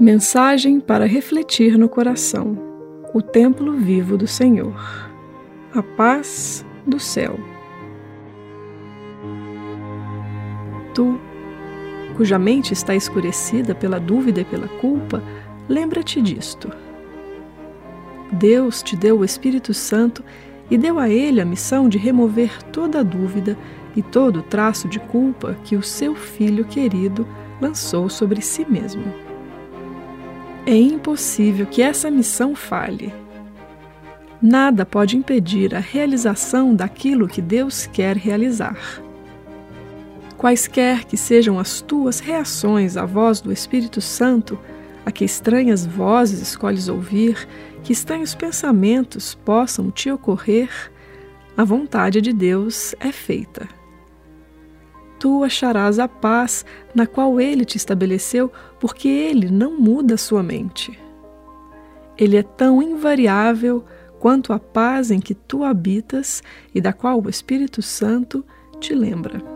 Mensagem para refletir no coração: o templo vivo do Senhor. A paz do céu. Tu, cuja mente está escurecida pela dúvida e pela culpa, lembra-te disto. Deus te deu o Espírito Santo e deu a ele a missão de remover toda a dúvida e todo o traço de culpa que o seu filho querido lançou sobre si mesmo. É impossível que essa missão falhe. Nada pode impedir a realização daquilo que Deus quer realizar. Quaisquer que sejam as tuas reações à voz do Espírito Santo, a que estranhas vozes escolhes ouvir, que estranhos pensamentos possam te ocorrer, a vontade de Deus é feita. Tu acharás a paz na qual Ele te estabeleceu, porque Ele não muda sua mente. Ele é tão invariável quanto a paz em que tu habitas e da qual o Espírito Santo te lembra.